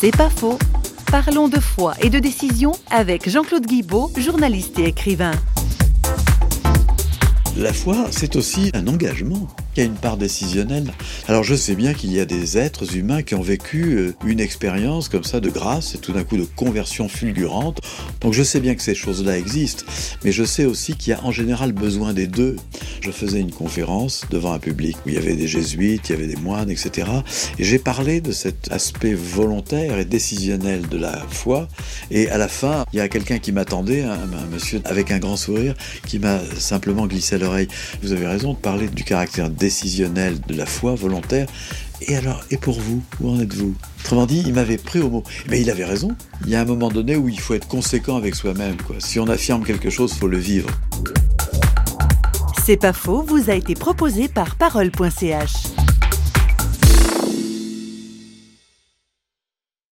C'est pas faux. Parlons de foi et de décision avec Jean-Claude Guibaud, journaliste et écrivain. La foi, c'est aussi un engagement. Y a une part décisionnelle. Alors je sais bien qu'il y a des êtres humains qui ont vécu euh, une expérience comme ça de grâce et tout d'un coup de conversion fulgurante. Donc je sais bien que ces choses-là existent, mais je sais aussi qu'il y a en général besoin des deux. Je faisais une conférence devant un public où il y avait des jésuites, il y avait des moines, etc. Et j'ai parlé de cet aspect volontaire et décisionnel de la foi. Et à la fin, il y a quelqu'un qui m'attendait, un, un monsieur avec un grand sourire, qui m'a simplement glissé à Vous avez raison de parler du caractère décisionnel de la foi volontaire. Et alors, et pour vous, où en êtes-vous? Autrement dit, il m'avait pris au mot. Mais il avait raison. Il y a un moment donné où il faut être conséquent avec soi-même. Si on affirme quelque chose, faut le vivre. C'est pas faux, vous a été proposé par parole.ch.